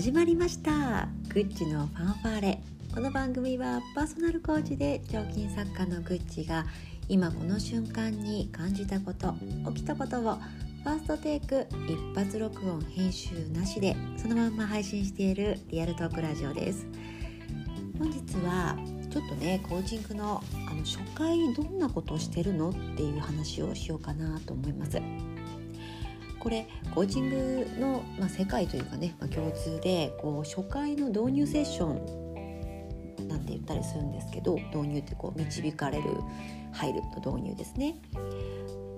始まりました。グッチのファンファーレ。この番組はパーソナルコーチで彫金作家のグッチが今この瞬間に感じたこと起きたことをファーストテイク一発録音編集なしでそのまんま配信しているリアルトークラジオです。本日はちょっとねコーチングのあの初回どんなことをしてるの？っていう話をしようかなと思います。これコーチングの、まあ、世界というかね、まあ、共通でこう初回の導入セッションなんて言ったりするんですけど導入ってこう導かれる入るの導入ですね。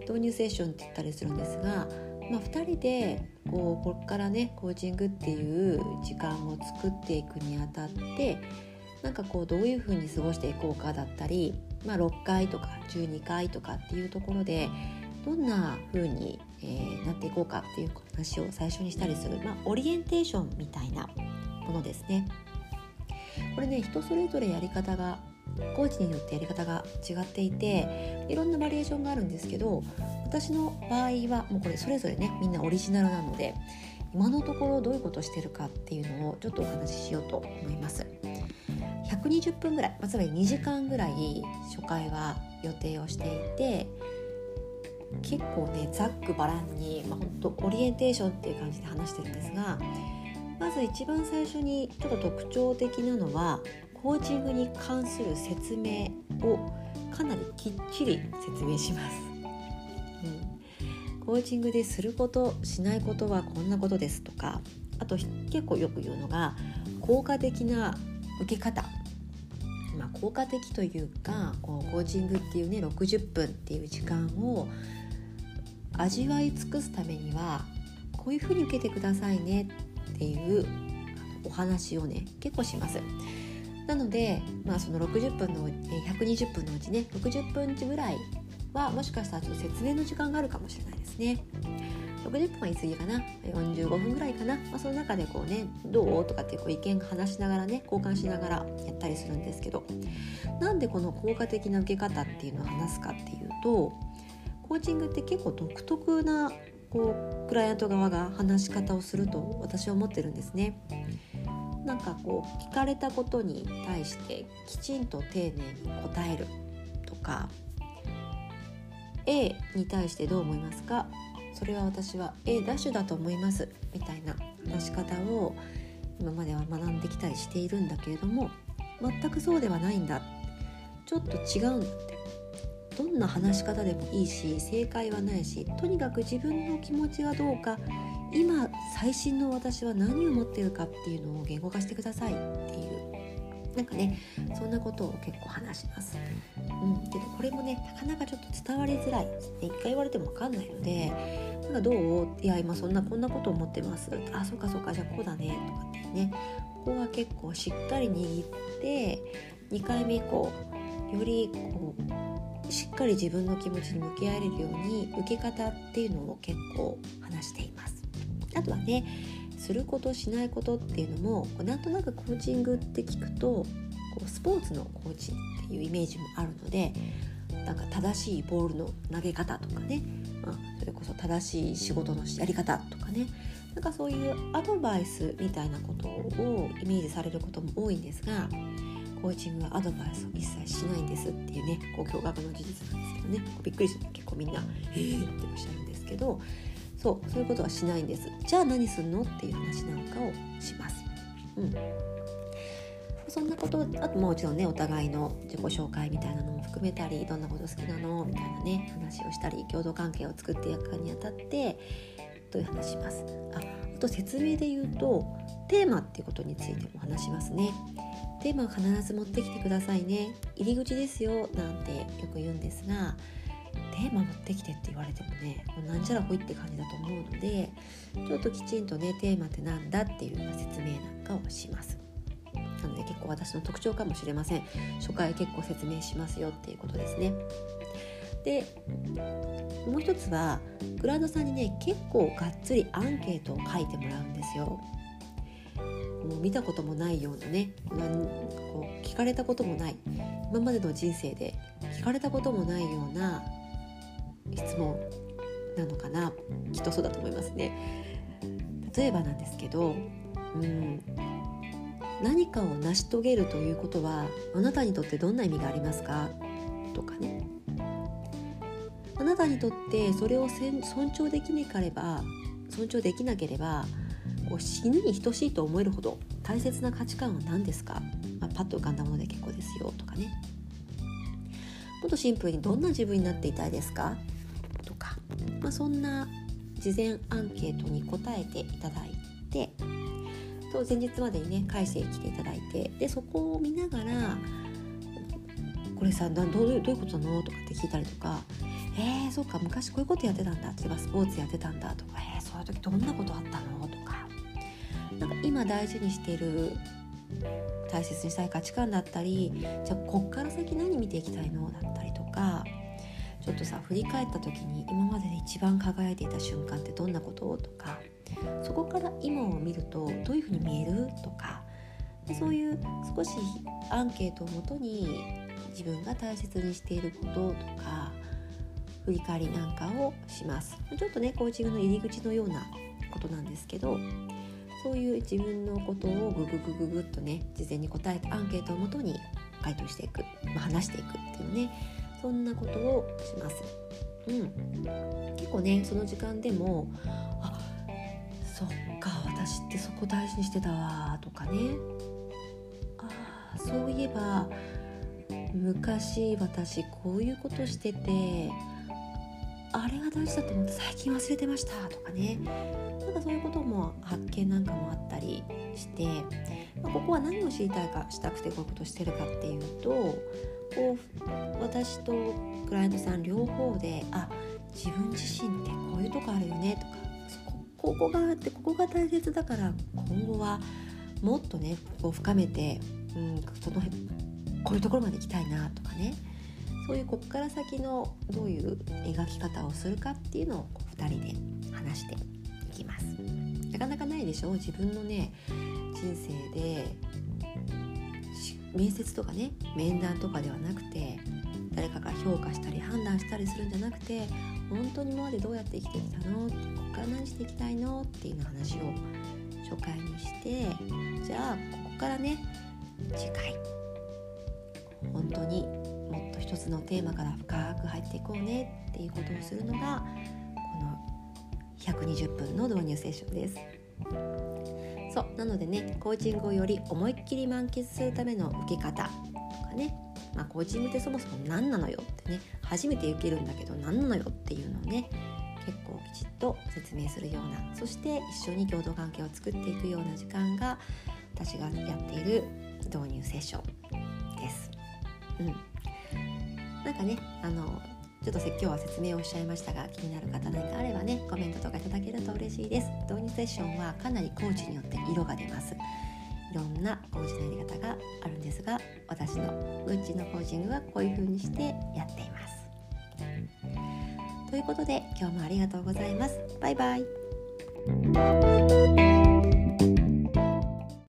導入セッションって言ったりするんですが、まあ、2人でこうここからねコーチングっていう時間を作っていくにあたってなんかこうどういうふうに過ごしていこうかだったり、まあ、6回とか12回とかっていうところでどんな風に、えー、なっていこうかっていう話を最初にしたりする、まあ、オリエンテーションみたいなものですね。これね人それぞれやり方がコーチによってやり方が違っていていろんなバリエーションがあるんですけど私の場合はもうこれそれぞれねみんなオリジナルなので今のところどういうことしてるかっていうのをちょっとお話ししようと思います。120分ぐらい、まあ、つまり2時間ぐらい初回は予定をしていて結構ねざっくばらんに、まあ、本当オリエンテーションっていう感じで話してるんですがまず一番最初にちょっと特徴的なのはコーチングに関する説明をかなりきっちり説明します。うん、コーチングですることしないことはこんなことですとかあと結構よく言うのが効果的な受け方まあ、効果的というかこうコーチングっていうね60分っていう時間を味わい尽くすためにはこういうふうに受けてくださいねっていうお話をね結構します。なので、まあ、その60分の120分のうちね60分ぐらいはもしかしたらちょっと説明の時間があるかもしれないですね。60分は言い過ぎかな45分ぐらいかな、まあ、その中でこうねどう？とかってこう意見話しながらね交換しながらやったりするんですけどなんでこの効果的な受け方っていうのを話すかっていうとコーチングって結構独特なこうクライアント側が話し方をすると私は思ってるんですね。なんかこう聞かれたことに対してきちんと丁寧に答えるとか A に対してどう思いますか？それは私は A ダッシュだと思います。みたいな話し方を今までは学んできたりしているんだけれども全くそうではないんだ。ちょっと違うんだって。どんな話し方でもいいし正解はないしとにかく自分の気持ちがどうか今最新の私は何を持ってるかっていうのを言語化してくださいっていう。なんかねそんなことを結構話します。うん、けどこれもねなかなかちょっと伝わりづらい。一回言われても分かんないので「なんかどう?」いや今そんなこんなこと思ってます」「あそうかそうかじゃあこうだね」とかってね。ここは結構しっかり握って2回目以降よりこうしっかり自分の気持ちに向き合えるように受け方っていうのを結構話しています。あとはねすることしないことっていうのもなんとなくコーチングって聞くとこうスポーツのコーチっていうイメージもあるのでなんか正しいボールの投げ方とかね、まあ、それこそ正しい仕事のやり方とかねなんかそういうアドバイスみたいなことをイメージされることも多いんですがコーチングはアドバイスを一切しないんですっていうねこう驚愕の事実なんですけどねびっくりして結構みんな「えー!」っておっしゃるんですけどそうそういうことはしないんですじゃあ何するのっていう話なんかをします。うんそんなことあともちろんねお互いの自己紹介みたいなのも含めたりどんなこと好きなのみたいなね話をしたり共同関係を作っていくにあたってという話しますああと説明で言うとテーマっていうことについても話しますねテーマは必ず持ってきてくださいね。入り口ですよなんてよく言うんですがテーマ持ってきてって言われてもねもうなんじゃらほいって感じだと思うのでちょっときちんとねテーマって何だっていう説明なんかをします。なので結構私の特徴かもしれません。初回結構説明しますよっていうことですね。でもう一つはクラウドさんにね結構がっつりアンケートを書いてもらうんですよ。もう見たこともないようなねなんこう聞かれたこともない今までの人生で聞かれたこともないような質問なのかなきっとそうだと思いますね。例えばなんですけどうん何かを成し遂げるということはあなたにとってどんな意味がありますか？とかね。あなたにとってそれを尊重できなければ尊重できなければこう死ぬに等しいと思えるほど大切な価値観は何ですか、まあ、パッと浮かんだもので結構ですよとかね。もっとシンプルにどんな自分になっていたいですか？とか、まあ、そんな事前アンケートに答えていただいてと前日までにね返してきていただいてでそこを見ながら「これさどうどういうことなの?」とかって聞いたりとか「えー、そっか昔こういうことやってたんだ」例えばスポーツやってたんだ。とか「えー、そういう時どんなことあったの?」なんか今大事にしてる大切にしたい価値観だったりじゃあこっから先何見ていきたいのだったりとかちょっとさ振り返った時に今までで一番輝いていた瞬間ってどんなこととかそこから今を見るとどういうふうに見えるとかでそういう少しアンケートをもとに自分が大切にしていることとか振り返りなんかをします。ちょっとねコーチングの入り口のようなことなんですけどそういう自分のことをグググググっとね事前に答えたアンケートをもとに回答していく、まあ、話していくっていうねそんなことをします。うん、結構ねその時間でもあそっか私ってそこ大事にしてたわとかねあそういえば昔私こういうことしててあれが大事だと思って最近忘れてましたとかね。なんかそういうことも発見なんかもあったりして、まあ、ここは何を知りたいかしたくてこういうことしてるかっていうとこう私とクライアントさん両方であ自分自身ってこういうとこあるよねとかここがあってここが大切だから今後はもっとねこう深めて、うん、そのこういうところまで行きたいなとかね。そういうこっから先のどういう描き方をするかっていうのを2人で話していきます。なかなかないでしょ？自分のね人生で面接とかね面談とかではなくて誰かが評価したり判断したりするんじゃなくて本当に今までどうやって生きてきたの？ここから何していきたいの？っていうの話を初回にしてじゃあここからね次回。本当に一つのテーマから深く入っていこうねっていうことをするのがこの120分の導入セッションです。そうなのでねコーチングをより思いっきり満喫するための受け方とかね、まあ、コーチングってそもそも何なのよってね初めて受けるんだけど何なのよっていうのをね結構きちっと説明するようなそして一緒に共同関係を作っていくような時間が私がやっている導入セッションです。うん、なんかねあのちょっと今日は説明をしちゃいましたが気になる方何かあればねコメントとかいただけると嬉しいです。導入セッションはかなりコーチによって色が出ます。いろんなコーチのやり方があるんですが私のグッチのコーチングはこういう風にしてやっています。ということで今日もありがとうございます。バイバイ。